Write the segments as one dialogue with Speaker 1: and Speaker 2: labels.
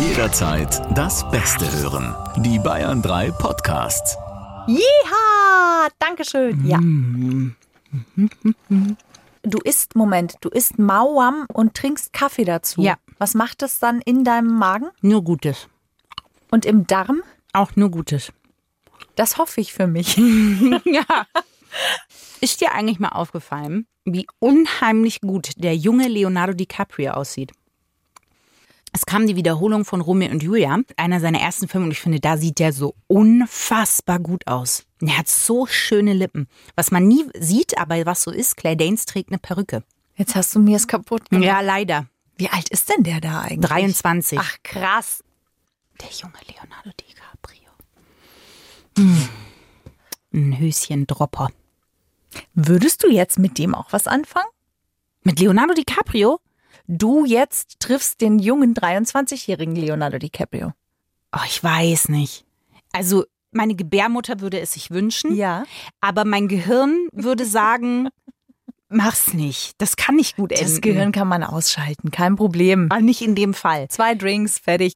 Speaker 1: Jederzeit das Beste hören. Die Bayern 3 Podcasts.
Speaker 2: Jeha! Dankeschön. Ja. Du isst, Moment, du isst Mauam und trinkst Kaffee dazu.
Speaker 3: Ja.
Speaker 2: Was macht es dann in deinem Magen
Speaker 3: Nur Gutes.
Speaker 2: und im Darm?
Speaker 3: Auch nur Gutes.
Speaker 2: Das hoffe ich für mich.
Speaker 3: ja. Ist dir eigentlich mal aufgefallen, wie unheimlich gut der junge Leonardo DiCaprio aussieht? Es kam die Wiederholung von Romeo und Julia, einer seiner ersten Filme, und ich finde, da sieht der so unfassbar gut aus. Er hat so schöne Lippen. Was man nie sieht, aber was so ist, Claire Danes trägt eine Perücke.
Speaker 2: Jetzt hast du mir es kaputt gemacht.
Speaker 3: Ja, leider.
Speaker 2: Wie alt ist denn der da eigentlich?
Speaker 3: 23.
Speaker 2: Ach, krass.
Speaker 3: Der junge Leonardo DiCaprio. Hm. Ein Höschen-Dropper.
Speaker 2: Würdest du jetzt mit dem auch was anfangen?
Speaker 3: Mit Leonardo DiCaprio?
Speaker 2: Du jetzt triffst den jungen 23-jährigen Leonardo DiCaprio.
Speaker 3: Oh, ich weiß nicht. Also, meine Gebärmutter würde es sich wünschen,
Speaker 2: Ja.
Speaker 3: aber mein Gehirn würde sagen, mach's nicht. Das kann nicht gut enden.
Speaker 2: Das Gehirn kann man ausschalten, kein Problem.
Speaker 3: Aber nicht in dem Fall.
Speaker 2: Zwei Drinks, fertig.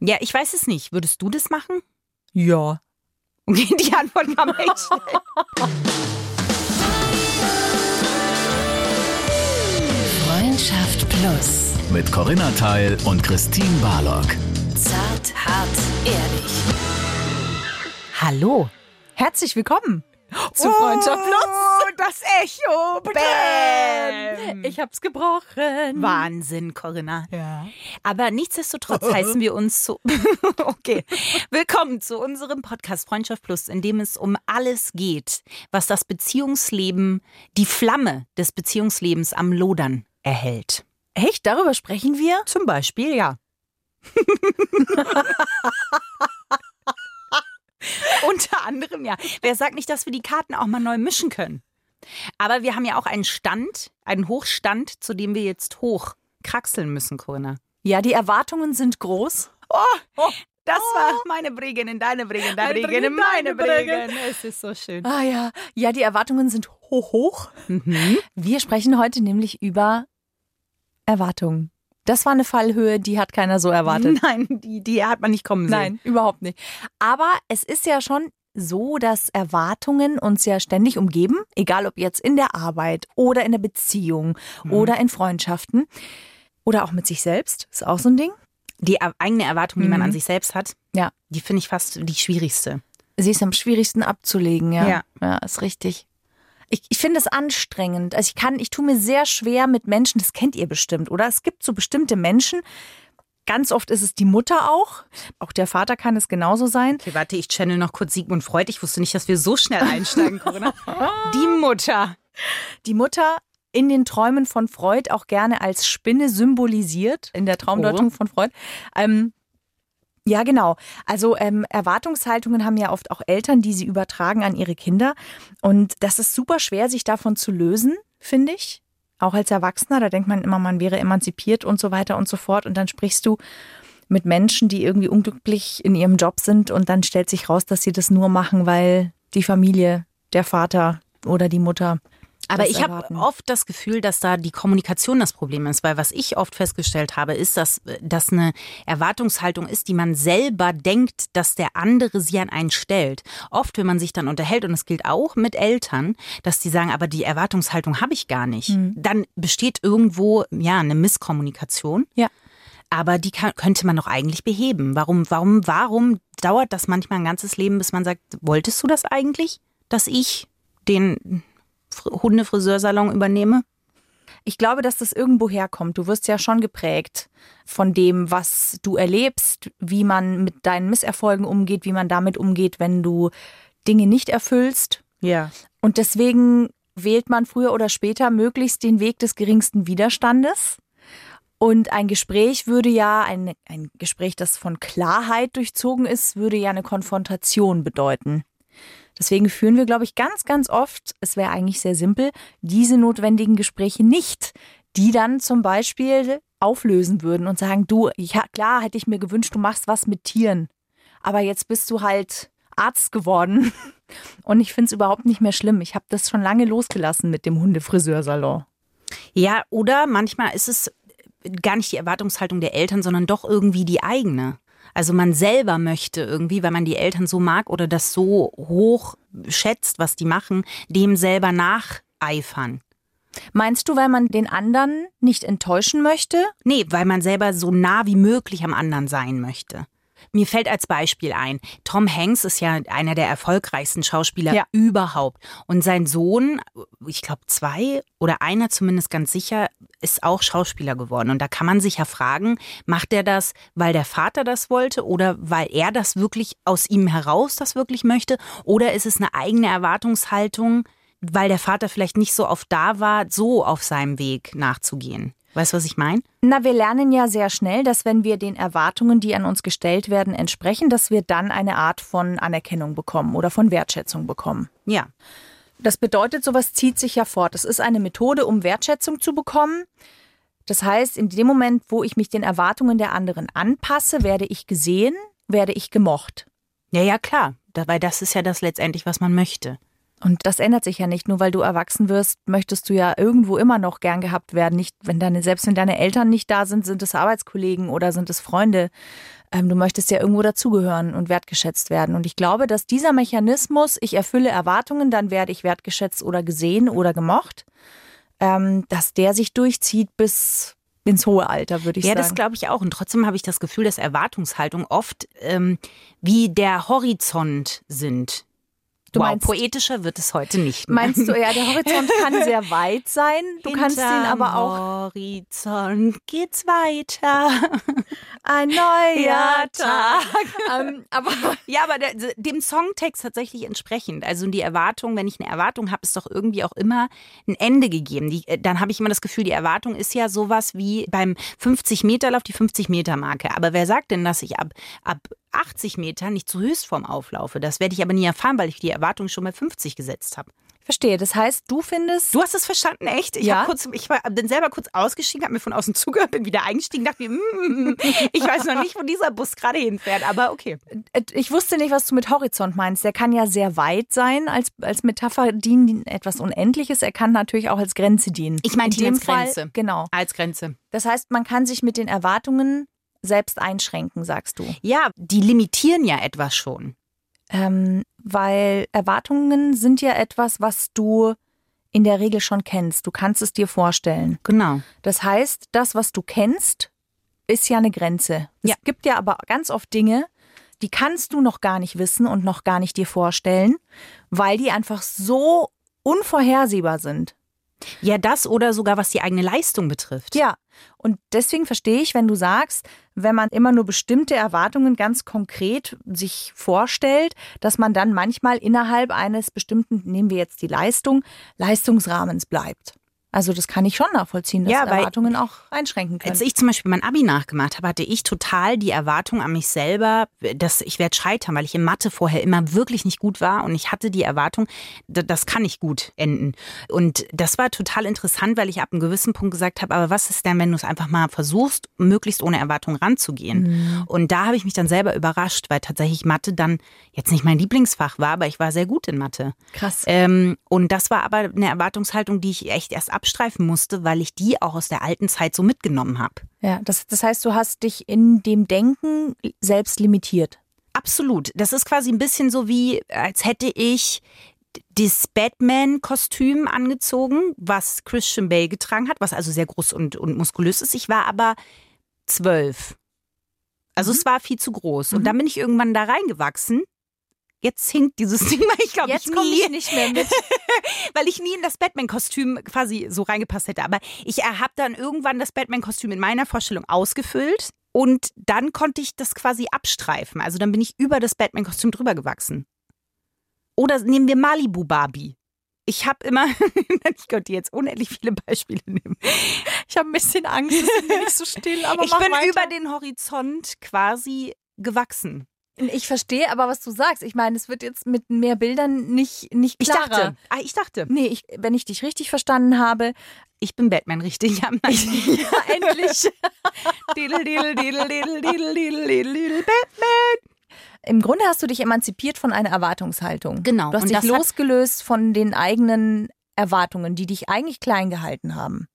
Speaker 3: Ja, ich weiß es nicht. Würdest du das machen?
Speaker 2: Ja.
Speaker 3: Okay, die Antwort kam echt schnell.
Speaker 4: Freundschaft Plus.
Speaker 1: Mit Corinna Teil und Christine Barlock.
Speaker 4: Zart, hart, ehrlich.
Speaker 3: Hallo.
Speaker 2: Herzlich willkommen zu Freundschaft Plus.
Speaker 3: Oh, das Echo. Bam.
Speaker 2: Ich hab's gebrochen.
Speaker 3: Wahnsinn, Corinna.
Speaker 2: Ja.
Speaker 3: Aber nichtsdestotrotz heißen wir uns zu. okay. Willkommen zu unserem Podcast Freundschaft Plus, in dem es um alles geht, was das Beziehungsleben, die Flamme des Beziehungslebens am Lodern erhält.
Speaker 2: Echt? Darüber sprechen wir?
Speaker 3: Zum Beispiel, ja. Unter anderem, ja. Wer sagt nicht, dass wir die Karten auch mal neu mischen können? Aber wir haben ja auch einen Stand, einen Hochstand, zu dem wir jetzt hochkraxeln müssen, Corinna.
Speaker 2: Ja, die Erwartungen sind groß.
Speaker 3: Oh, das war meine Bregenin, deine Bregenin, deine Bregenin,
Speaker 2: Bregenin,
Speaker 3: meine.
Speaker 2: Bregenin.
Speaker 3: Es ist so schön.
Speaker 2: Ah ja, ja, die Erwartungen sind hoch, hoch.
Speaker 3: Mhm.
Speaker 2: Wir sprechen heute nämlich über Erwartungen. Das war eine Fallhöhe, die hat keiner so erwartet.
Speaker 3: Nein, die, die hat man nicht kommen sehen.
Speaker 2: Nein, überhaupt nicht. Aber es ist ja schon so, dass Erwartungen uns ja ständig umgeben, egal ob jetzt in der Arbeit oder in der Beziehung oder in Freundschaften oder auch mit sich selbst, ist auch so ein Ding.
Speaker 3: Die eigene Erwartung, die man
Speaker 2: Mhm.
Speaker 3: an sich selbst hat,
Speaker 2: Ja.
Speaker 3: die finde ich fast die schwierigste.
Speaker 2: Sie ist am schwierigsten abzulegen, ja.
Speaker 3: Ja.
Speaker 2: Ja, ist richtig. Ich, ich finde es anstrengend. Also ich kann, ich tue mir sehr schwer mit Menschen, das kennt ihr bestimmt, oder? Es gibt so bestimmte Menschen, ganz oft ist es die Mutter auch. Auch der Vater kann es genauso sein.
Speaker 3: Okay, warte, ich channel noch kurz Sigmund Freud. Ich wusste nicht, dass wir so schnell einsteigen, Corinna. Die Mutter.
Speaker 2: Die Mutter in den Träumen von Freud auch gerne als Spinne symbolisiert, in der Traumdeutung von Freud. Ähm, ja, genau. Also ähm, Erwartungshaltungen haben ja oft auch Eltern, die sie übertragen an ihre Kinder. Und das ist super schwer, sich davon zu lösen, finde ich. Auch als Erwachsener, da denkt man immer, man wäre emanzipiert und so weiter und so fort. Und dann sprichst du mit Menschen, die irgendwie unglücklich in ihrem Job sind und dann stellt sich raus, dass sie das nur machen, weil die Familie, der Vater oder die Mutter.
Speaker 3: Aber ich habe oft das Gefühl, dass da die Kommunikation das Problem ist, weil was ich oft festgestellt habe, ist, dass das eine Erwartungshaltung ist, die man selber denkt, dass der andere sie an einen stellt. Oft, wenn man sich dann unterhält, und das gilt auch mit Eltern, dass die sagen, aber die Erwartungshaltung habe ich gar nicht.
Speaker 2: Mhm.
Speaker 3: Dann besteht irgendwo ja eine Misskommunikation.
Speaker 2: Ja.
Speaker 3: Aber die kann, könnte man doch eigentlich beheben. Warum, warum, warum dauert das manchmal ein ganzes Leben, bis man sagt, wolltest du das eigentlich, dass ich den Hundefriseursalon übernehme?
Speaker 2: Ich glaube, dass das irgendwo herkommt. Du wirst ja schon geprägt von dem, was du erlebst, wie man mit deinen Misserfolgen umgeht, wie man damit umgeht, wenn du Dinge nicht erfüllst.
Speaker 3: Ja.
Speaker 2: Und deswegen wählt man früher oder später möglichst den Weg des geringsten Widerstandes. Und ein Gespräch würde ja, ein, ein Gespräch, das von Klarheit durchzogen ist, würde ja eine Konfrontation bedeuten. Deswegen führen wir, glaube ich, ganz, ganz oft, es wäre eigentlich sehr simpel, diese notwendigen Gespräche nicht, die dann zum Beispiel auflösen würden und sagen, du, ja klar, hätte ich mir gewünscht, du machst was mit Tieren. Aber jetzt bist du halt Arzt geworden. Und ich finde es überhaupt nicht mehr schlimm. Ich habe das schon lange losgelassen mit dem Hundefriseursalon.
Speaker 3: Ja, oder manchmal ist es gar nicht die Erwartungshaltung der Eltern, sondern doch irgendwie die eigene. Also man selber möchte irgendwie, weil man die Eltern so mag oder das so hoch schätzt, was die machen, dem selber nacheifern.
Speaker 2: Meinst du, weil man den anderen nicht enttäuschen möchte?
Speaker 3: Nee, weil man selber so nah wie möglich am anderen sein möchte. Mir fällt als Beispiel ein, Tom Hanks ist ja einer der erfolgreichsten Schauspieler
Speaker 2: Ja.
Speaker 3: überhaupt. Und sein Sohn, ich glaube zwei oder einer zumindest ganz sicher, ist auch Schauspieler geworden. Und da kann man sich ja fragen, macht er das, weil der Vater das wollte oder weil er das wirklich aus ihm heraus das wirklich möchte? Oder ist es eine eigene Erwartungshaltung, weil der Vater vielleicht nicht so oft da war, so auf seinem Weg nachzugehen? Weißt du, was ich meine?
Speaker 2: Na, wir lernen ja sehr schnell, dass wenn wir den Erwartungen, die an uns gestellt werden, entsprechen, dass wir dann eine Art von Anerkennung bekommen oder von Wertschätzung bekommen.
Speaker 3: Ja.
Speaker 2: Das bedeutet, sowas zieht sich ja fort. Es ist eine Methode, um Wertschätzung zu bekommen. Das heißt, in dem Moment, wo ich mich den Erwartungen der anderen anpasse, werde ich gesehen, werde ich gemocht.
Speaker 3: Ja, ja, klar. Weil das ist ja das letztendlich, was man möchte.
Speaker 2: Und das ändert sich ja nicht. Nur weil du erwachsen wirst, möchtest du ja irgendwo immer noch gern gehabt werden. Nicht, wenn deine, selbst wenn deine Eltern nicht da sind, sind es Arbeitskollegen oder sind es Freunde. Ähm, du möchtest ja irgendwo dazugehören und wertgeschätzt werden. Und ich glaube, dass dieser Mechanismus, ich erfülle Erwartungen, dann werde ich wertgeschätzt oder gesehen oder gemocht, ähm, dass der sich durchzieht bis ins hohe Alter, würde ich
Speaker 3: ja,
Speaker 2: sagen.
Speaker 3: das glaube ich auch. Und trotzdem habe ich das Gefühl, dass Erwartungshaltung oft ähm, wie der Horizont sind.
Speaker 2: Du
Speaker 3: wow,
Speaker 2: meinst-
Speaker 3: poetischer wird es heute nicht mehr.
Speaker 2: Meinst du, ja, der Horizont kann sehr weit sein. Du kannst ihn
Speaker 3: Hinterm
Speaker 2: aber auch
Speaker 3: Horizont geht's weiter.
Speaker 2: ein neuer Tag. ähm, aber
Speaker 3: Ja, aber der, dem Songtext tatsächlich entsprechend. Also die Erwartung, wenn ich eine Erwartung habe, ist doch irgendwie auch immer ein Ende gegeben. Die, äh, dann habe ich immer das Gefühl, die Erwartung ist ja sowas wie beim 50-Meter-Lauf die 50-Meter-Marke. Aber wer sagt denn, dass ich ab, ab 80 Meter nicht zu Höchstform auflaufe? Das werde ich aber nie erfahren, weil ich die Erwartung schon bei 50 gesetzt habe.
Speaker 2: verstehe. Das heißt, du findest,
Speaker 3: Du hast es verstanden, echt? Ich,
Speaker 2: Ja.
Speaker 3: kurz, ich war bin selber kurz ausgestiegen, habe mir von außen zugehört, bin wieder eingestiegen, dachte mir, mm, ich weiß noch nicht, wo dieser Bus gerade hinfährt, aber okay.
Speaker 2: äh, ich wusste nicht, was du mit Horizont meinst. Der kann ja sehr weit sein, als, als Metapher dienen, die etwas Unendliches. Er kann natürlich auch als Grenze dienen.
Speaker 3: Ich
Speaker 2: dem
Speaker 3: als Grenze.
Speaker 2: Genau.
Speaker 3: Als Grenze.
Speaker 2: Das heißt, man kann sich mit den Erwartungen selbst einschränken, sagst du.
Speaker 3: Ja, die limitieren ja etwas schon.
Speaker 2: Ähm, weil Erwartungen sind ja etwas, was du in der Regel schon kennst. Du kannst es dir vorstellen.
Speaker 3: Genau.
Speaker 2: Das heißt, das, was du kennst, ist ja eine Grenze.
Speaker 3: Ja.
Speaker 2: Es gibt ja aber ganz oft Dinge, die kannst du noch gar nicht wissen und noch gar nicht dir vorstellen, weil die einfach so unvorhersehbar sind.
Speaker 3: Ja, das oder sogar was die eigene Leistung betrifft.
Speaker 2: Ja, und deswegen verstehe ich, wenn du sagst, wenn man immer nur bestimmte Erwartungen ganz konkret sich vorstellt, dass man dann manchmal innerhalb eines bestimmten, nehmen wir jetzt die Leistung, Leistungsrahmens bleibt. Also das kann ich schon nachvollziehen, dass
Speaker 3: Ja,
Speaker 2: Erwartungen auch einschränken können.
Speaker 3: Als ich zum Beispiel mein Abi nachgemacht habe, hatte ich total die Erwartung an mich selber, dass ich werde scheitern, weil ich in Mathe vorher immer wirklich nicht gut war und ich hatte die Erwartung, da- das kann nicht gut enden. Und das war total interessant, weil ich ab einem gewissen Punkt gesagt habe, aber was ist denn, wenn du es einfach mal versuchst, möglichst ohne Erwartung ranzugehen? Und da habe ich mich dann selber überrascht, weil tatsächlich Mathe dann jetzt nicht mein Lieblingsfach war, aber ich war sehr gut in Mathe.
Speaker 2: Krass.
Speaker 3: Ähm, und das war aber eine Erwartungshaltung, die ich echt erst abstreifen musste, weil ich die auch aus der alten Zeit so mitgenommen habe.
Speaker 2: Ja, das, das heißt, du hast dich in dem Denken selbst limitiert.
Speaker 3: Absolut. Das ist quasi ein bisschen so wie, als hätte ich das Batman-Kostüm angezogen, was Christian Bale getragen hat, was also sehr groß und, und muskulös ist. Ich war aber zwölf. Also es war viel zu groß. Und dann bin ich irgendwann da reingewachsen. Jetzt hinkt dieses Ding, weil ich glaube,
Speaker 2: Jetzt komme ich nicht mehr mit.
Speaker 3: weil ich nie in das Batman-Kostüm quasi so reingepasst hätte. Aber ich habe dann irgendwann das Batman-Kostüm in meiner Vorstellung ausgefüllt und dann konnte ich das quasi abstreifen. Also dann bin ich über das Batman-Kostüm drüber gewachsen. Oder nehmen wir Malibu Barbie. Ich habe immer, ich könnte jetzt unendlich viele Beispiele nehmen.
Speaker 2: Ich habe ein bisschen Angst, es ist nicht so still, aber
Speaker 3: ich bin
Speaker 2: weiter.
Speaker 3: über den Horizont quasi gewachsen.
Speaker 2: Ich verstehe aber, was du sagst. Ich meine, es wird jetzt mit mehr Bildern nicht, nicht
Speaker 3: Ich
Speaker 2: klarer.
Speaker 3: dachte, ah, ich dachte,
Speaker 2: Nee, ich, wenn ich dich richtig verstanden habe,
Speaker 3: ich bin Batman, richtig? Ja,
Speaker 2: endlich.
Speaker 3: Diddle, diddle, diddle, diddle, diddle, diddle, diddle, Batman.
Speaker 2: Im Grunde hast du dich emanzipiert von einer Erwartungshaltung.
Speaker 3: Genau,
Speaker 2: Du hast dich losgelöst von den eigenen Erwartungen, die dich eigentlich klein gehalten haben.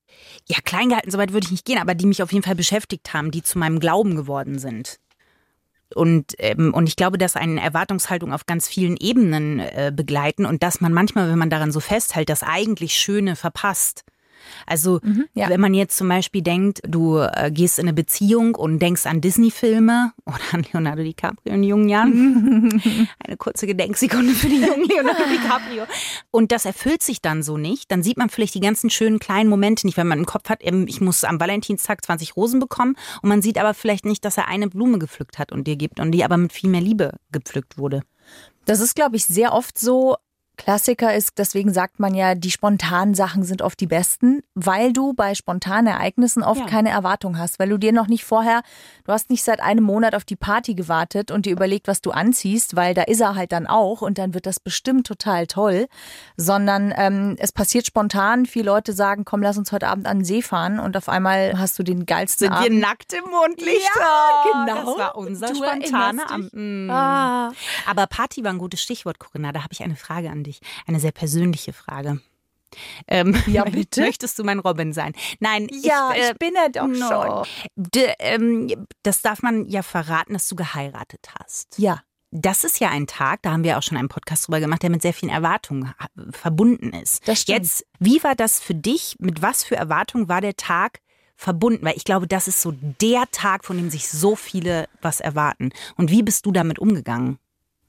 Speaker 3: ja, klein gehalten, soweit würde ich nicht gehen, aber die mich auf jeden Fall beschäftigt haben, die zu meinem Glauben geworden sind. Und, ähm, und ich glaube, dass eine Erwartungshaltung auf ganz vielen Ebenen äh, begleiten und dass man manchmal, wenn man daran so festhält, das eigentlich Schöne verpasst. Also
Speaker 2: ja.
Speaker 3: wenn man jetzt zum Beispiel denkt, du äh, gehst in eine Beziehung und denkst an Disney-Filme oder an Leonardo DiCaprio in jungen Jahren. eine kurze Gedenksekunde für den jungen Leonardo DiCaprio. Und das erfüllt sich dann so nicht. Dann sieht man vielleicht die ganzen schönen kleinen Momente nicht, wenn man im Kopf hat, ähm, ich muss am Valentinstag 20 Rosen bekommen. Und man sieht aber vielleicht nicht, dass er eine Blume gepflückt hat und dir gibt und die aber mit viel mehr Liebe gepflückt wurde.
Speaker 2: Das ist, glaube ich, sehr oft so. Klassiker ist, deswegen sagt man ja, die spontanen Sachen sind oft die besten, weil du bei spontanen Ereignissen oft
Speaker 3: Ja.
Speaker 2: keine Erwartung hast, weil du dir noch nicht vorher, du hast nicht seit einem Monat auf die Party gewartet und dir überlegt, was du anziehst, weil da ist er halt dann auch und dann wird das bestimmt total toll, sondern ähm, es passiert spontan. Viele Leute sagen, komm, lass uns heute Abend an den See fahren und auf einmal hast du den geilsten Abend.
Speaker 3: nackt im Mondlicht?
Speaker 2: Ja, genau.
Speaker 3: Das war unser spontaner Abend. Mm.
Speaker 2: Ah.
Speaker 3: Aber Party war ein gutes Stichwort, Corinna. Da habe ich eine Frage an dich. Eine sehr persönliche Frage. Ähm,
Speaker 2: Ja, bitte?
Speaker 3: Möchtest du mein Robin sein? Nein,
Speaker 2: Ja,
Speaker 3: ich, äh,
Speaker 2: ich bin er doch
Speaker 3: no.
Speaker 2: schon.
Speaker 3: D ähm, das darf man ja verraten, dass du geheiratet hast.
Speaker 2: Ja.
Speaker 3: Das ist ja ein Tag, da haben wir auch schon einen Podcast drüber gemacht, der mit sehr vielen Erwartungen ha- verbunden ist.
Speaker 2: Das stimmt.
Speaker 3: Jetzt, wie war das für dich? Mit was für Erwartungen war der Tag verbunden? Weil ich glaube, das ist so der Tag, von dem sich so viele was erwarten. Und wie bist du damit umgegangen?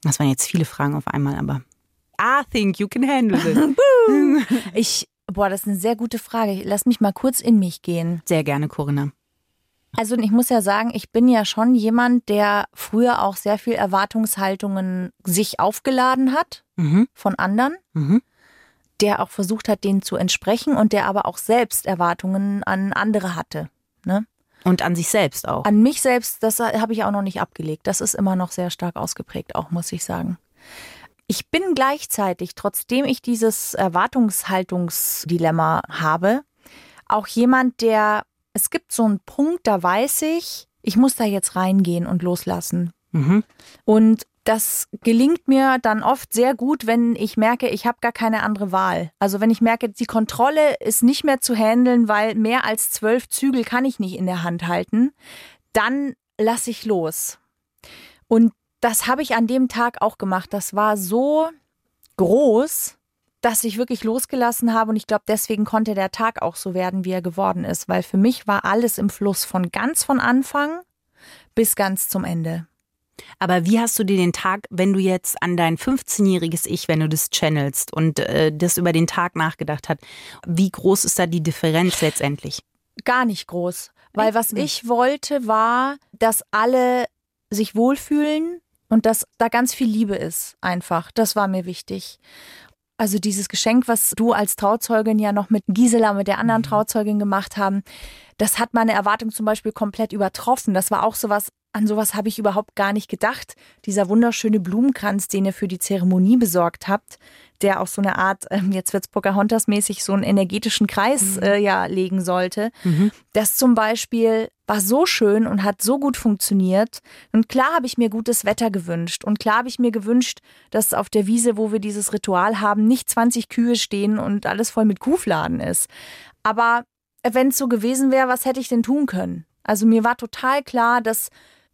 Speaker 3: Das waren jetzt viele Fragen auf einmal, aber I think you can handle it.
Speaker 2: Ich, boah, das ist eine sehr gute Frage. Lass mich mal kurz in mich gehen.
Speaker 3: Sehr gerne, Corinna.
Speaker 2: Also ich muss ja sagen, ich bin ja schon jemand, der früher auch sehr viel Erwartungshaltungen sich aufgeladen hat
Speaker 3: Mhm.
Speaker 2: von anderen,
Speaker 3: Mhm.
Speaker 2: der auch versucht hat, denen zu entsprechen und der aber auch selbst Erwartungen an andere hatte. Ne?
Speaker 3: Und an sich selbst auch.
Speaker 2: An mich selbst, das habe ich auch noch nicht abgelegt. Das ist immer noch sehr stark ausgeprägt, auch muss ich sagen. Ich bin gleichzeitig, trotzdem ich dieses Erwartungshaltungsdilemma habe, auch jemand, der, es gibt so einen Punkt, da weiß ich, ich muss da jetzt reingehen und loslassen.
Speaker 3: Mhm.
Speaker 2: Und das gelingt mir dann oft sehr gut, wenn ich merke, ich habe gar keine andere Wahl. Also wenn ich merke, die Kontrolle ist nicht mehr zu handeln, weil mehr als zwölf Zügel kann ich nicht in der Hand halten, dann lasse ich los. Und das habe ich an dem Tag auch gemacht. Das war so groß, dass ich wirklich losgelassen habe. Und ich glaube, deswegen konnte der Tag auch so werden, wie er geworden ist. Weil für mich war alles im Fluss von ganz von Anfang bis ganz zum Ende.
Speaker 3: Aber wie hast du dir den Tag, wenn du jetzt an dein 15-jähriges Ich, wenn du das channelst und äh, das über den Tag nachgedacht hat, wie groß ist da die Differenz letztendlich?
Speaker 2: Gar nicht groß. Weil was ich wollte, war, dass alle sich wohlfühlen und dass da ganz viel Liebe ist, einfach. Das war mir wichtig. Also dieses Geschenk, was du als Trauzeugin ja noch mit Gisela, mit der anderen Trauzeugin gemacht haben, das hat meine Erwartung zum Beispiel komplett übertroffen. Das war auch sowas, an sowas habe ich überhaupt gar nicht gedacht. Dieser wunderschöne Blumenkranz, den ihr für die Zeremonie besorgt habt, der auch so eine Art, ähm, jetzt wird's Pocahontas-mäßig, so einen energetischen Kreis äh, ja legen sollte. Das zum Beispiel war so schön und hat so gut funktioniert. Und klar habe ich mir gutes Wetter gewünscht. Und klar habe ich mir gewünscht, dass auf der Wiese, wo wir dieses Ritual haben, nicht 20 Kühe stehen und alles voll mit Kuhfladen ist. Aber wenn es so gewesen wäre, was hätte ich denn tun können? Also mir war total klar, dass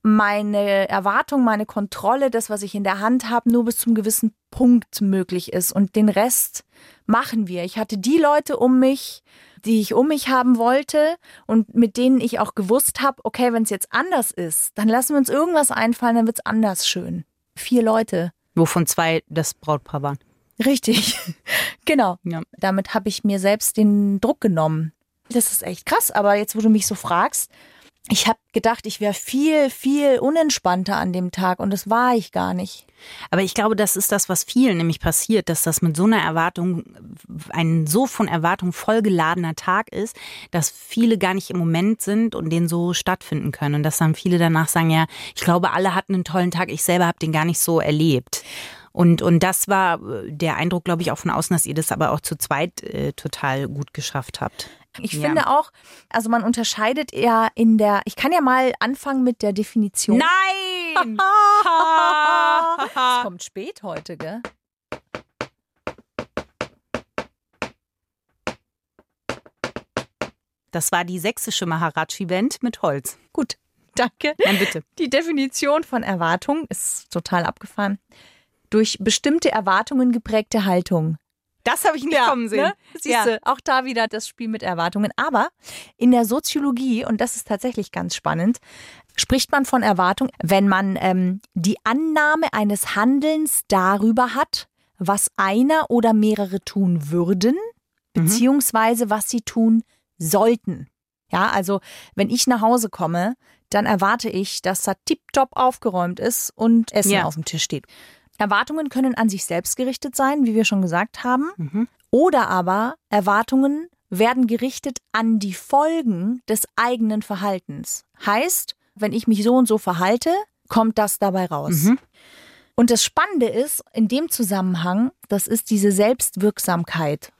Speaker 2: meine Erwartung, meine Kontrolle, das, was ich in der Hand habe, nur bis zum gewissen Punkt möglich ist. Und den Rest machen wir. Ich hatte die Leute um mich, die ich um mich haben wollte und mit denen ich auch gewusst habe, okay, wenn es jetzt anders ist, dann lassen wir uns irgendwas einfallen, dann wird es anders schön. Vier Leute.
Speaker 3: Wovon zwei das Brautpaar waren.
Speaker 2: Richtig. genau.
Speaker 3: Ja.
Speaker 2: Damit habe ich mir selbst den Druck genommen. Das ist echt krass, aber jetzt, wo du mich so fragst, ich habe gedacht, ich wäre viel, viel unentspannter an dem Tag und das war ich gar nicht.
Speaker 3: Aber ich glaube, das ist das, was vielen nämlich passiert, dass das mit so einer Erwartung, ein so von Erwartung vollgeladener Tag ist, dass viele gar nicht im Moment sind und den so stattfinden können. Und dass dann viele danach sagen, ja, ich glaube, alle hatten einen tollen Tag, ich selber habe den gar nicht so erlebt. Und, und das war äh, der Eindruck, glaube ich, auch von außen, dass ihr das aber auch zu zweit äh, total gut geschafft habt.
Speaker 2: Ich
Speaker 3: Ja.
Speaker 2: finde auch, also man unterscheidet ja in der, ich kann ja mal anfangen mit der Definition.
Speaker 3: Nein!
Speaker 2: Es kommt spät heute, gell?
Speaker 3: das war die sächsische Maharaji-Band mit Holz.
Speaker 2: Gut, danke.
Speaker 3: Dann bitte.
Speaker 2: Die Definition von Erwartung ist total abgefahren. Durch bestimmte Erwartungen geprägte Haltung.
Speaker 3: Das habe ich nicht kommen sehen.
Speaker 2: Ne? Siehst du, auch da wieder das Spiel mit Erwartungen. Aber in der Soziologie, und das ist tatsächlich ganz spannend, spricht man von Erwartung, wenn man ähm, die Annahme eines Handelns darüber hat, was einer oder mehrere tun würden, beziehungsweise was sie tun sollten. Ja, also wenn ich nach Hause komme, dann erwarte ich, dass da tiptop aufgeräumt ist und Essen
Speaker 3: Ja.
Speaker 2: auf dem Tisch steht. Erwartungen können an sich selbst gerichtet sein, wie wir schon gesagt haben.
Speaker 3: Mhm.
Speaker 2: Oder aber Erwartungen werden gerichtet an die Folgen des eigenen Verhaltens. Heißt, wenn ich mich so und so verhalte, kommt das dabei raus.
Speaker 3: Mhm.
Speaker 2: Und das Spannende ist, in dem Zusammenhang, das ist diese Selbstwirksamkeit.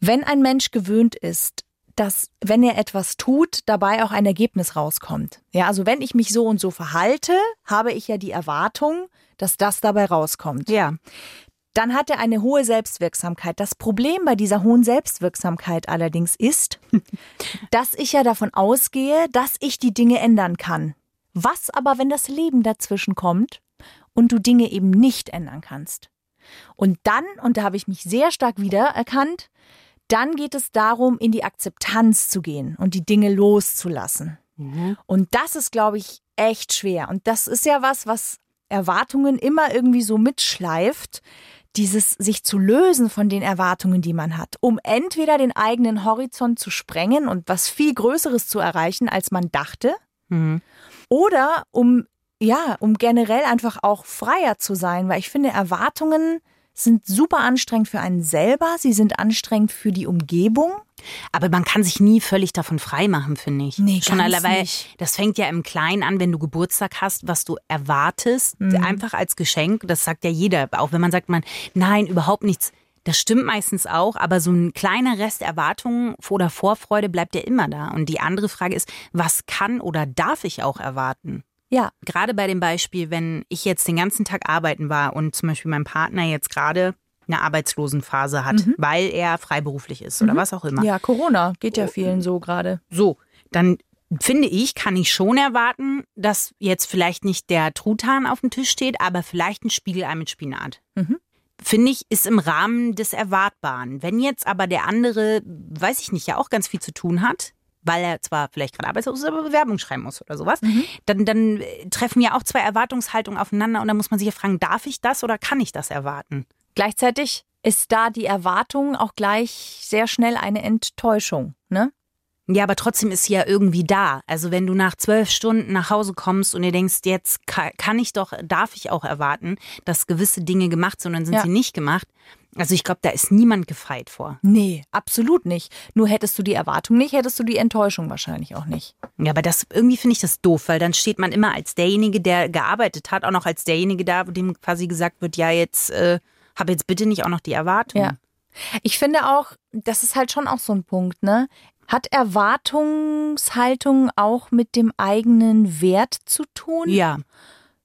Speaker 2: Wenn ein Mensch gewöhnt ist, dass, wenn er etwas tut, dabei auch ein Ergebnis rauskommt. Ja, also wenn ich mich so und so verhalte, habe ich ja die Erwartung, dass das dabei rauskommt
Speaker 3: Ja.
Speaker 2: dann hat er eine hohe Selbstwirksamkeit. Das Problem bei dieser hohen Selbstwirksamkeit allerdings ist, dass ich ja davon ausgehe, dass ich die Dinge ändern kann. Was aber, wenn das Leben dazwischen kommt und du Dinge eben nicht ändern kannst? Und dann, und da habe ich mich sehr stark wiedererkannt, dann geht es darum, in die Akzeptanz zu gehen und die Dinge loszulassen. Und das ist, glaube ich, echt schwer. Und das ist ja was, was Erwartungen immer irgendwie so mitschleift, dieses sich zu lösen von den Erwartungen, die man hat, um entweder den eigenen Horizont zu sprengen und was viel Größeres zu erreichen, als man dachte,
Speaker 3: Mhm.
Speaker 2: oder um ja, um generell einfach auch freier zu sein, weil ich finde, Erwartungen sind super anstrengend für einen selber, sie sind anstrengend für die Umgebung.
Speaker 3: Aber man kann sich nie völlig davon frei machen, finde ich.
Speaker 2: Nee,
Speaker 3: Schon
Speaker 2: ganz
Speaker 3: allein, weil
Speaker 2: nicht.
Speaker 3: das fängt ja im Kleinen an, wenn du Geburtstag hast, was du erwartest,
Speaker 2: Mhm.
Speaker 3: einfach als Geschenk. Das sagt ja jeder. Auch wenn man sagt, man, nein, überhaupt nichts. Das stimmt meistens auch, aber so ein kleiner Rest Erwartungen oder Vorfreude bleibt ja immer da. Und die andere Frage ist, was kann oder darf ich auch erwarten?
Speaker 2: Ja,
Speaker 3: Gerade bei dem Beispiel, wenn ich jetzt den ganzen Tag arbeiten war und zum Beispiel mein Partner jetzt gerade eine Arbeitslosenphase hat, weil er freiberuflich ist oder was auch immer.
Speaker 2: ja, Corona geht ja vielen so gerade.
Speaker 3: So, dann finde ich, kann ich schon erwarten, dass jetzt vielleicht nicht der Truthahn auf dem Tisch steht, aber vielleicht ein Spiegelei mit Spinat.
Speaker 2: Mhm.
Speaker 3: Finde ich, ist im Rahmen des Erwartbaren. Wenn jetzt aber der andere, weiß ich nicht, ja auch ganz viel zu tun hat, weil er zwar vielleicht gerade arbeitslos ist, aber Bewerbung schreiben muss oder sowas,
Speaker 2: Mhm.
Speaker 3: dann, dann äh, treffen ja auch zwei Erwartungshaltungen aufeinander und dann muss man sich ja fragen, darf ich das oder kann ich das erwarten?
Speaker 2: Gleichzeitig ist da die Erwartung auch gleich sehr schnell eine Enttäuschung, ne?
Speaker 3: Ja, aber trotzdem ist sie ja irgendwie da. Also wenn du nach zwölf Stunden nach Hause kommst und dir denkst, jetzt ka- kann ich doch, darf ich auch erwarten, dass gewisse Dinge gemacht sind dann sind
Speaker 2: Ja.
Speaker 3: sie nicht gemacht. Also ich glaube, da ist niemand gefeit vor.
Speaker 2: Nee, absolut nicht. Nur hättest du die Erwartung nicht, hättest du die Enttäuschung wahrscheinlich auch nicht.
Speaker 3: Ja, aber das irgendwie finde ich das doof, weil dann steht man immer als derjenige, der gearbeitet hat, auch noch als derjenige da, dem quasi gesagt wird, ja jetzt äh, hab jetzt bitte nicht auch noch die Erwartung.
Speaker 2: Ja. Ich finde auch, das ist halt schon auch so ein Punkt, ne? Hat Erwartungshaltung auch mit dem eigenen Wert zu tun?
Speaker 3: Ja.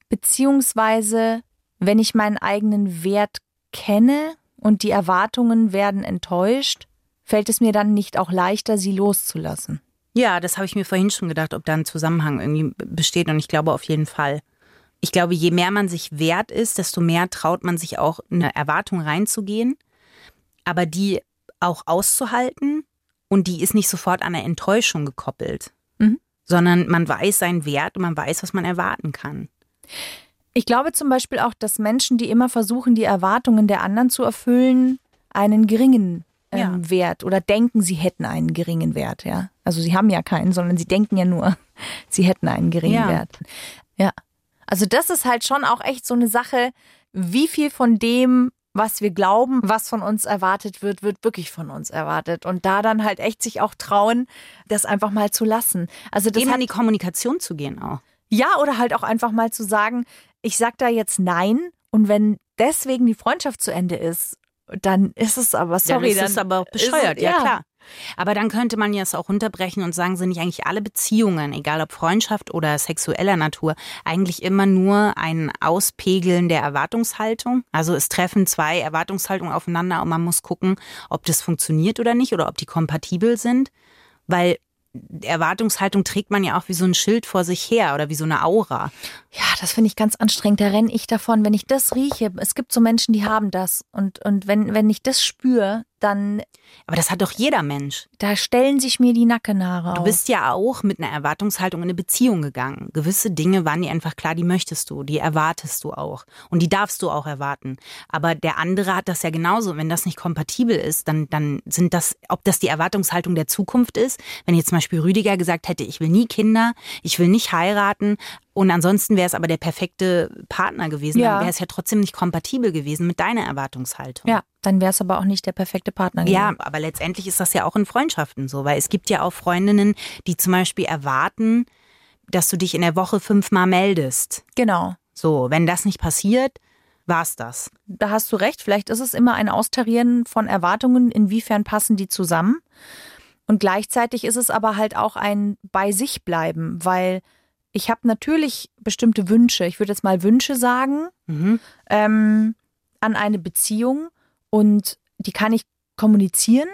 Speaker 2: Beziehungsweise, wenn ich meinen eigenen Wert kenne und die Erwartungen werden enttäuscht, fällt es mir dann nicht auch leichter, sie loszulassen?
Speaker 3: Ja, das habe ich mir vorhin schon gedacht, ob da ein Zusammenhang irgendwie besteht und ich glaube auf jeden Fall. Ich glaube, je mehr man sich wert ist, desto mehr traut man sich auch eine Erwartung reinzugehen, aber die auch auszuhalten und die ist nicht sofort an eine Enttäuschung gekoppelt,
Speaker 2: Mhm.
Speaker 3: sondern man weiß seinen Wert und man weiß, was man erwarten kann.
Speaker 2: Ich glaube zum Beispiel auch, dass Menschen, die immer versuchen, die Erwartungen der anderen zu erfüllen, einen geringen ähm,
Speaker 3: Ja.
Speaker 2: Wert oder denken, sie hätten einen geringen Wert, ja. Also sie haben ja keinen, sondern sie denken ja nur, sie hätten einen geringen
Speaker 3: Ja.
Speaker 2: Wert. Ja. Also das ist halt schon auch echt so eine Sache, wie viel von dem, was wir glauben, was von uns erwartet wird, wird wirklich von uns erwartet. Und da dann halt echt sich auch trauen, das einfach mal zu lassen. Also das
Speaker 3: Eben
Speaker 2: hat
Speaker 3: in die Kommunikation zu gehen auch.
Speaker 2: ja, oder halt auch einfach mal zu sagen, ich sag da jetzt nein und wenn deswegen die Freundschaft zu Ende ist, dann ist es aber sorry,
Speaker 3: dann ist aber auch
Speaker 2: ist
Speaker 3: bescheuert, ja,
Speaker 2: ja.
Speaker 3: klar. Aber dann könnte man ja es auch unterbrechen und sagen, sind nicht eigentlich alle Beziehungen, egal ob Freundschaft oder sexueller Natur, eigentlich immer nur ein Auspegeln der Erwartungshaltung? Also es treffen zwei Erwartungshaltungen aufeinander und man muss gucken, ob das funktioniert oder nicht oder ob die kompatibel sind. Weil Erwartungshaltung trägt man ja auch wie so ein Schild vor sich her oder wie so eine Aura.
Speaker 2: Ja, das finde ich ganz anstrengend. Da renne ich davon, wenn ich das rieche. Es gibt so Menschen, die haben das. Und, und wenn, wenn ich das spüre, dann.
Speaker 3: Aber das hat doch jeder Mensch.
Speaker 2: Da stellen sich mir die Nackenhaare
Speaker 3: Du bist ja auch mit einer Erwartungshaltung in eine Beziehung gegangen. Gewisse Dinge waren dir einfach klar, die möchtest du, die erwartest du auch. Und die darfst du auch erwarten. Aber der andere hat das ja genauso. Wenn das nicht kompatibel ist, dann, dann sind das, ob das die Erwartungshaltung der Zukunft ist. Wenn jetzt zum Beispiel Rüdiger gesagt hätte, ich will nie Kinder, ich will nicht heiraten, und ansonsten wäre es aber der perfekte Partner gewesen.
Speaker 2: Ja.
Speaker 3: Dann wäre es ja trotzdem nicht kompatibel gewesen mit deiner Erwartungshaltung.
Speaker 2: Ja, dann wäre es aber auch nicht der perfekte Partner gewesen.
Speaker 3: Ja, aber letztendlich ist das ja auch in Freundschaften so, weil es gibt ja auch Freundinnen, die zum Beispiel erwarten, dass du dich in der Woche fünfmal meldest.
Speaker 2: Genau.
Speaker 3: So, wenn das nicht passiert, war's das.
Speaker 2: Da hast du recht. Vielleicht ist es immer ein Austarieren von Erwartungen, inwiefern passen die zusammen. Und gleichzeitig ist es aber halt auch ein bei sich bleiben, weil ich habe natürlich bestimmte Wünsche. Ich würde jetzt mal Wünsche sagen
Speaker 3: Mhm.
Speaker 2: ähm, an eine Beziehung und die kann ich kommunizieren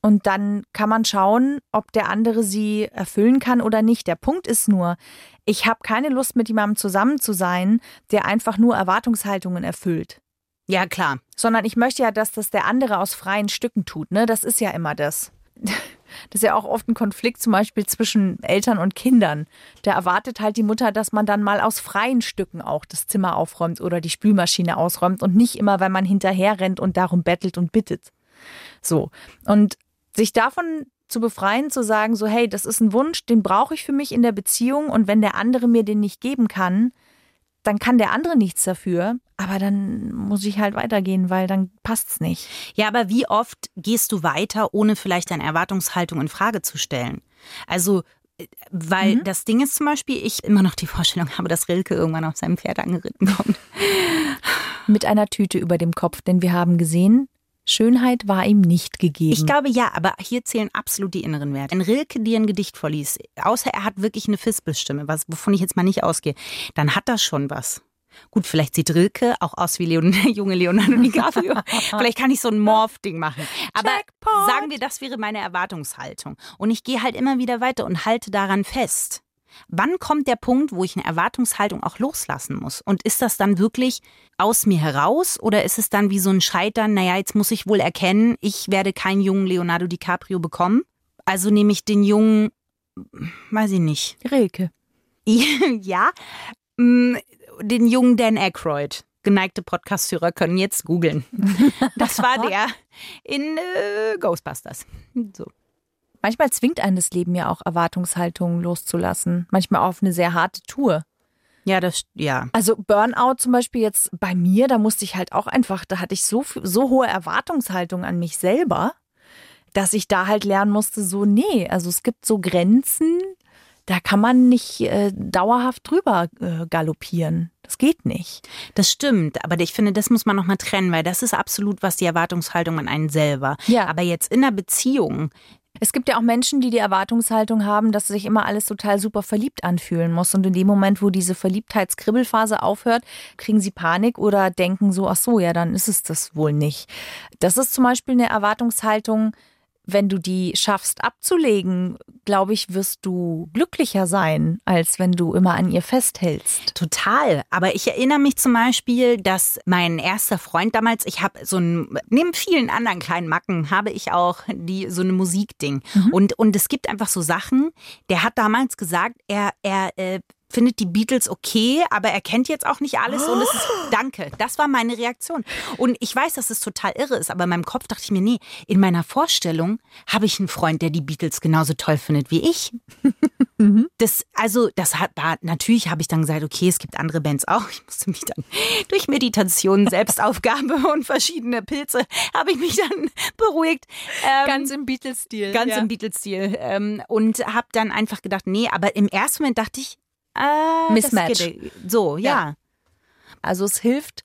Speaker 2: und dann kann man schauen, ob der andere sie erfüllen kann oder nicht. Der Punkt ist nur, ich habe keine Lust, mit jemandem zusammen zu sein, der einfach nur Erwartungshaltungen erfüllt.
Speaker 3: Ja, klar.
Speaker 2: Sondern ich möchte ja, dass das der andere aus freien Stücken tut. Ne? Das ist ja immer das. Das ist ja auch oft ein Konflikt zum Beispiel zwischen Eltern und Kindern. Da erwartet halt die Mutter, dass man dann mal aus freien Stücken auch das Zimmer aufräumt oder die Spülmaschine ausräumt und nicht immer, wenn man hinterher rennt und darum bettelt und bittet. So. Und sich davon zu befreien, zu sagen, so, hey, das ist ein Wunsch, den brauche ich für mich in der Beziehung und wenn der andere mir den nicht geben kann, dann kann der andere nichts dafür, aber dann muss ich halt weitergehen, weil dann passt's nicht.
Speaker 3: Ja, aber wie oft gehst du weiter, ohne vielleicht deine Erwartungshaltung in Frage zu stellen? Also, äh, weil
Speaker 2: Mhm.
Speaker 3: das Ding ist zum Beispiel, ich immer noch die Vorstellung habe, dass Rilke irgendwann auf seinem Pferd angeritten kommt.
Speaker 2: Mit einer Tüte über dem Kopf, denn wir haben gesehen, Schönheit war ihm nicht gegeben.
Speaker 3: Ich glaube ja, aber hier zählen absolut die inneren Werte. Wenn Rilke dir ein Gedicht vorliest, außer er hat wirklich eine Fispelstimme, was, wovon ich jetzt mal nicht ausgehe, dann hat das schon was. Gut, vielleicht sieht Rilke auch aus wie Leon, junge Leonardo DiCaprio. vielleicht kann ich so ein Morph-Ding machen. Aber
Speaker 2: Jackpot.
Speaker 3: sagen wir, das wäre meine Erwartungshaltung. Und ich gehe halt immer wieder weiter und halte daran fest. Wann kommt der Punkt, wo ich eine Erwartungshaltung auch loslassen muss? Und ist das dann wirklich aus mir heraus oder ist es dann wie so ein Scheitern, naja, jetzt muss ich wohl erkennen, ich werde keinen jungen Leonardo DiCaprio bekommen? Also nehme ich den jungen, weiß ich nicht,
Speaker 2: Rilke.
Speaker 3: ja, mm, den jungen Dan Aykroyd. Geneigte Podcast-Hörer können jetzt googeln. Das war der in äh, Ghostbusters. So.
Speaker 2: Manchmal zwingt einen das Leben ja auch, Erwartungshaltungen loszulassen. Manchmal auf eine sehr harte Tour.
Speaker 3: Ja, das, ja.
Speaker 2: Also Burnout zum Beispiel jetzt bei mir, da musste ich halt auch einfach, da hatte ich so, so hohe Erwartungshaltung an mich selber, dass ich da halt lernen musste, so, nee, also es gibt so Grenzen, da kann man nicht äh, dauerhaft drüber äh, galoppieren. Das geht nicht.
Speaker 3: Das stimmt, aber ich finde, das muss man nochmal trennen, weil das ist absolut was die Erwartungshaltung an einen selber.
Speaker 2: Ja.
Speaker 3: Aber jetzt in einer Beziehung,
Speaker 2: Es gibt ja auch Menschen, die die Erwartungshaltung haben, dass sich immer alles total super verliebt anfühlen muss. Und in dem Moment, wo diese Verliebtheitskribbelphase aufhört, kriegen sie Panik oder denken so, ach so, ja, dann ist es das wohl nicht. Das ist zum Beispiel eine Erwartungshaltung, wenn du die schaffst abzulegen, glaube ich, wirst du glücklicher sein, als wenn du immer an ihr festhältst.
Speaker 3: Total. Aber ich erinnere mich zum Beispiel, dass mein erster Freund damals, ich habe so ein, neben vielen anderen kleinen Macken, habe ich auch die so eine Musikding. Und, und es gibt einfach so Sachen, der hat damals gesagt, er, er äh, findet die Beatles okay, aber er kennt jetzt auch nicht alles und es ist, danke, das war meine Reaktion. Und ich weiß, dass es total irre ist, aber in meinem Kopf dachte ich mir, nee, in meiner Vorstellung habe ich einen Freund, der die Beatles genauso toll findet wie ich. Das, also, das hat, da, natürlich habe ich dann gesagt, okay, es gibt andere Bands auch. Ich musste mich dann durch Meditation, Selbstaufgabe und verschiedene Pilze, habe ich mich dann beruhigt. Ähm,
Speaker 2: im Beatles-Stil.
Speaker 3: ganz im Beatles-Stil. Ähm, und habe dann einfach gedacht, nee, aber im ersten Moment dachte ich, äh,
Speaker 2: Mismatch.
Speaker 3: Geht, so, ja.
Speaker 2: Ja. Also es hilft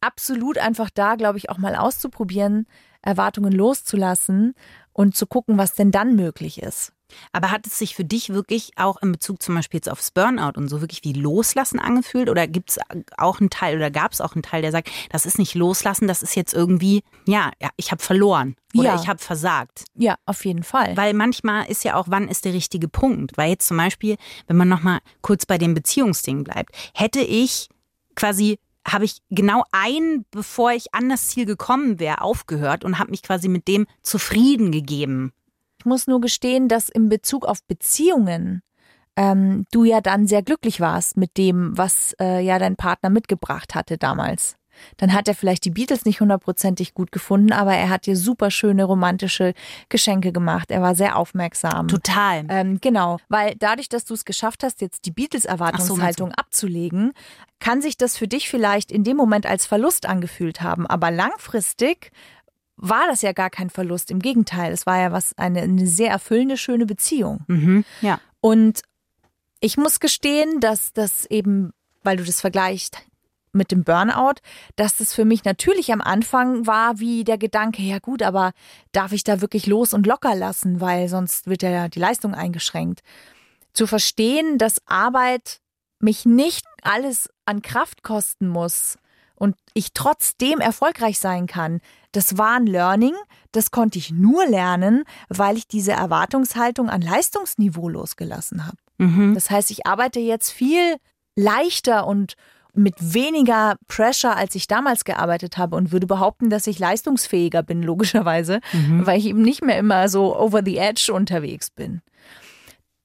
Speaker 2: absolut einfach da, glaube ich, auch mal auszuprobieren, Erwartungen loszulassen und zu gucken, was denn dann möglich ist.
Speaker 3: Aber hat es sich für dich wirklich auch in Bezug zum Beispiel jetzt aufs Burnout und so wirklich wie Loslassen angefühlt? Oder gibt es auch einen Teil oder gab es auch einen Teil, der sagt, das ist nicht Loslassen, das ist jetzt irgendwie, ja, ja ich habe verloren oder
Speaker 2: Ja.
Speaker 3: ich habe versagt?
Speaker 2: Ja, auf jeden Fall.
Speaker 3: Weil manchmal ist ja auch, wann ist der richtige Punkt? Weil jetzt zum Beispiel, wenn man nochmal kurz bei dem Beziehungsding bleibt, hätte ich quasi, habe ich genau ein, bevor ich an das Ziel gekommen wäre, aufgehört und habe mich quasi mit dem zufrieden gegeben.
Speaker 2: Ich muss nur gestehen, dass in Bezug auf Beziehungen ähm, du ja dann sehr glücklich warst mit dem, was äh, ja dein Partner mitgebracht hatte damals. Dann hat er vielleicht die Beatles nicht hundertprozentig gut gefunden, aber er hat dir super schöne romantische Geschenke gemacht. Er war sehr aufmerksam.
Speaker 3: Total.
Speaker 2: Ähm, genau, weil dadurch, dass du es geschafft hast, jetzt die Beatles-Erwartungshaltung abzulegen, kann sich das für dich vielleicht in dem Moment als Verlust angefühlt haben. Aber langfristig war das ja gar kein Verlust. Im Gegenteil, es war ja was eine, eine sehr erfüllende, schöne Beziehung.
Speaker 3: Mhm. Ja.
Speaker 2: Und ich muss gestehen, dass das eben, weil du das vergleichst mit dem Burnout, dass das für mich natürlich am Anfang war wie der Gedanke, ja gut, aber darf ich da wirklich los und locker lassen, weil sonst wird ja die Leistung eingeschränkt. Zu verstehen, dass Arbeit mich nicht alles an Kraft kosten muss und ich trotzdem erfolgreich sein kann, das war ein Learning, das konnte ich nur lernen, weil ich diese Erwartungshaltung an Leistungsniveau losgelassen habe.
Speaker 3: Mhm.
Speaker 2: Das heißt, ich arbeite jetzt viel leichter und mit weniger Pressure, als ich damals gearbeitet habe und würde behaupten, dass ich leistungsfähiger bin, logischerweise, weil ich eben nicht mehr immer so over the edge unterwegs bin.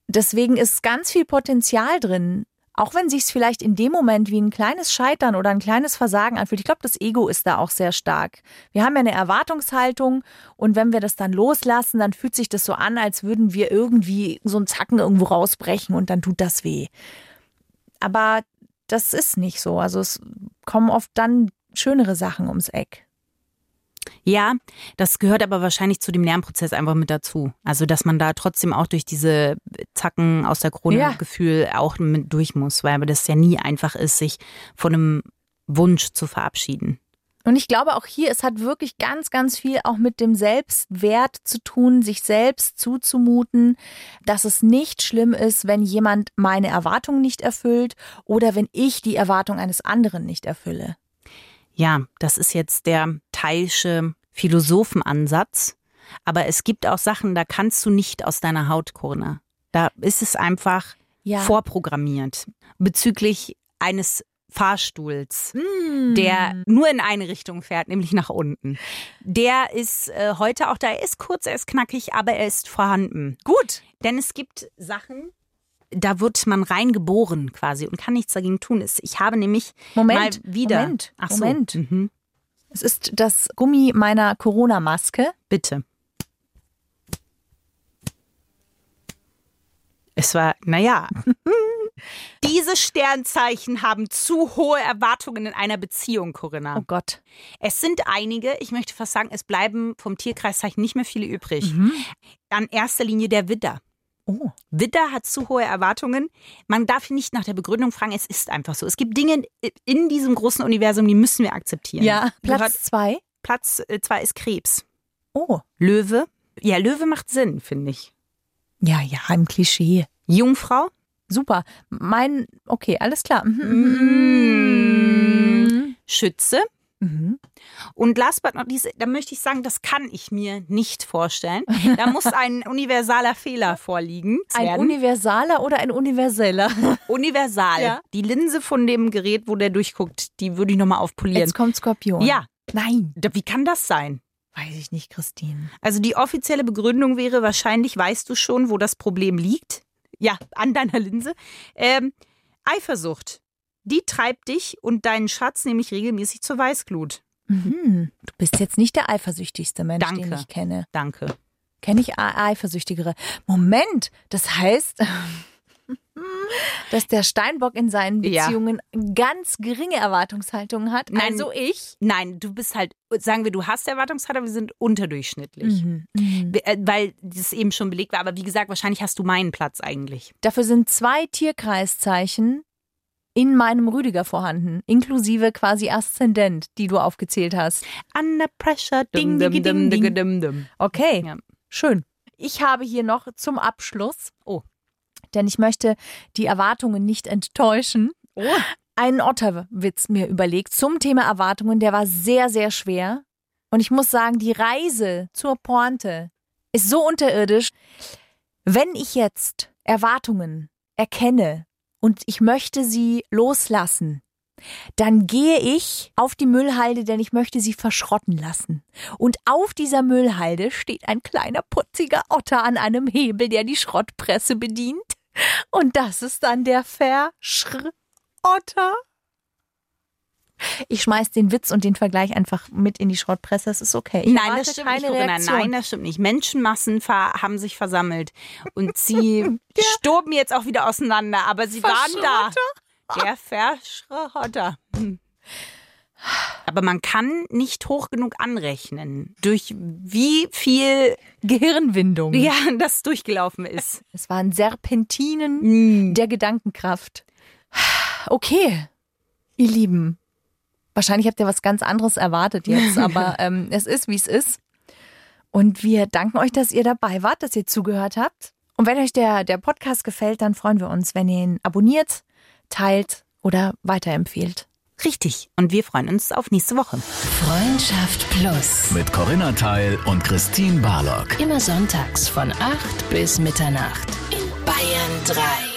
Speaker 2: Deswegen ist ganz viel Potenzial drin, auch wenn sich es vielleicht in dem Moment wie ein kleines Scheitern oder ein kleines Versagen anfühlt. Ich glaube, das Ego ist da auch sehr stark. Wir haben ja eine Erwartungshaltung und wenn wir das dann loslassen, dann fühlt sich das so an, als würden wir irgendwie so einen Zacken irgendwo rausbrechen und dann tut das weh. Aber das ist nicht so. Also es kommen oft dann schönere Sachen ums Eck.
Speaker 3: Ja, das gehört aber wahrscheinlich zu dem Lernprozess einfach mit dazu. Also, dass man da trotzdem auch durch diese Zacken aus der Krone
Speaker 2: Ja.
Speaker 3: Gefühl auch mit durch muss, weil das ja nie einfach ist, sich von einem Wunsch zu verabschieden.
Speaker 2: Und ich glaube auch hier, es hat wirklich ganz, ganz viel auch mit dem Selbstwert zu tun, sich selbst zuzumuten, dass es nicht schlimm ist, wenn jemand meine Erwartungen nicht erfüllt oder wenn ich die Erwartung eines anderen nicht erfülle.
Speaker 3: Ja, das ist jetzt der Teilsche Philosophenansatz. Aber es gibt auch Sachen, da kannst du nicht aus deiner Haut, Kurne. Da ist es einfach
Speaker 2: Ja.
Speaker 3: vorprogrammiert. Bezüglich eines Fahrstuhls,
Speaker 2: Hm.
Speaker 3: der nur in eine Richtung fährt, nämlich nach unten. Der ist äh, heute auch da. Er ist kurz, er ist knackig, aber er ist vorhanden.
Speaker 2: Gut.
Speaker 3: Denn es gibt Sachen, da wird man reingeboren quasi und kann nichts dagegen tun. Ich habe nämlich
Speaker 2: Moment,
Speaker 3: mal wieder.
Speaker 2: Moment,
Speaker 3: Ach so.
Speaker 2: Moment.
Speaker 3: Mhm.
Speaker 2: Es ist das Gummi meiner Corona-Maske.
Speaker 3: Bitte. Es war, naja. Diese Sternzeichen haben zu hohe Erwartungen in einer Beziehung, Corinna.
Speaker 2: Oh Gott.
Speaker 3: Es sind einige, ich möchte fast sagen, es bleiben vom Tierkreiszeichen nicht mehr viele übrig. An erster Linie der Widder.
Speaker 2: Oh.
Speaker 3: Widder hat zu hohe Erwartungen. Man darf nicht nach der Begründung fragen, es ist einfach so. Es gibt Dinge in diesem großen Universum, die müssen wir akzeptieren.
Speaker 2: Ja, Platz zwei.
Speaker 3: Platz äh, zwei ist Krebs.
Speaker 2: Oh.
Speaker 3: Löwe. Ja, Löwe macht Sinn, finde ich.
Speaker 2: Ja, ja, im Klischee.
Speaker 3: Jungfrau.
Speaker 2: Super. Mein, okay, alles klar.
Speaker 3: Mm. Schütze.
Speaker 2: Mhm.
Speaker 3: Und last but not least, da möchte ich sagen, das kann ich mir nicht vorstellen. Da muss ein universaler Fehler vorliegen.
Speaker 2: Ein
Speaker 3: werden.
Speaker 2: universaler oder ein universeller?
Speaker 3: Universal.
Speaker 2: Ja.
Speaker 3: Die Linse von dem Gerät, wo der durchguckt, die würde ich nochmal aufpolieren.
Speaker 2: Jetzt kommt Skorpion.
Speaker 3: Ja,
Speaker 2: Nein.
Speaker 3: wie kann das sein?
Speaker 2: Weiß ich nicht, Christine.
Speaker 3: Also die offizielle Begründung wäre wahrscheinlich, weißt du schon, wo das Problem liegt? Ja, an deiner Linse. Ähm, Eifersucht. Die treibt dich und deinen Schatz nämlich regelmäßig zur Weißglut.
Speaker 2: Mhm. Du bist jetzt nicht der eifersüchtigste Mensch, den
Speaker 3: Danke.
Speaker 2: ich kenne.
Speaker 3: Danke.
Speaker 2: Kenne ich ei- eifersüchtigere? Moment, das heißt, dass der Steinbock in seinen
Speaker 3: Ja.
Speaker 2: Beziehungen ganz geringe Erwartungshaltungen hat.
Speaker 3: Nein.
Speaker 2: Also ich.
Speaker 3: Nein, du bist halt, sagen wir, du hast Erwartungshaltung, wir sind unterdurchschnittlich.
Speaker 2: Mhm. Mhm.
Speaker 3: Äh, Weil das eben schon belegt war. Aber wie gesagt, wahrscheinlich hast du meinen Platz eigentlich.
Speaker 2: Dafür sind zwei Tierkreiszeichen in meinem Rüdiger vorhanden, inklusive quasi Aszendent, die du aufgezählt hast.
Speaker 3: Under pressure.
Speaker 2: Ding,
Speaker 3: dum,
Speaker 2: ding,
Speaker 3: dum,
Speaker 2: ding,
Speaker 3: dum,
Speaker 2: ding.
Speaker 3: dum, dum.
Speaker 2: Okay,
Speaker 3: Ja.
Speaker 2: schön. Ich habe hier noch zum Abschluss,
Speaker 3: Oh.
Speaker 2: denn ich möchte die Erwartungen nicht enttäuschen,
Speaker 3: Oh.
Speaker 2: einen Otterwitz mir überlegt zum Thema Erwartungen. Der war sehr, sehr schwer. Und ich muss sagen, die Reise zur Pointe ist so unterirdisch. Wenn ich jetzt Erwartungen erkenne und ich möchte sie loslassen, dann gehe ich auf die Müllhalde, denn ich möchte sie verschrotten lassen. Und auf dieser Müllhalde steht ein kleiner putziger Otter an einem Hebel, der die Schrottpresse bedient. Und das ist dann der Verschrotter. Ich schmeiß den Witz und den Vergleich einfach mit in die Schrottpresse. Das ist okay. Ich
Speaker 3: Nein, das stimmt
Speaker 2: keine
Speaker 3: nicht.
Speaker 2: Reaktion.
Speaker 3: Nein, das stimmt nicht. Menschenmassen haben sich versammelt und sie stoben jetzt auch wieder auseinander, aber sie waren da. Der Verschrotter. Hm. Aber man kann nicht hoch genug anrechnen, durch wie viel
Speaker 2: Gehirnwindung.
Speaker 3: ja, das durchgelaufen ist.
Speaker 2: Es waren Serpentinen
Speaker 3: Mm.
Speaker 2: der Gedankenkraft. Okay, ihr Lieben. Wahrscheinlich habt ihr was ganz anderes erwartet jetzt, aber ähm, es ist, wie es ist. Und wir danken euch, dass ihr dabei wart, dass ihr zugehört habt. Und wenn euch der, der Podcast gefällt, dann freuen wir uns, wenn ihr ihn abonniert, teilt oder weiterempfehlt.
Speaker 3: Richtig. Und wir freuen uns auf nächste Woche.
Speaker 4: Freundschaft Plus.
Speaker 1: Mit Corinna Teil und Christine Barlock.
Speaker 4: Immer sonntags von 8 bis Mitternacht in Bayern 3.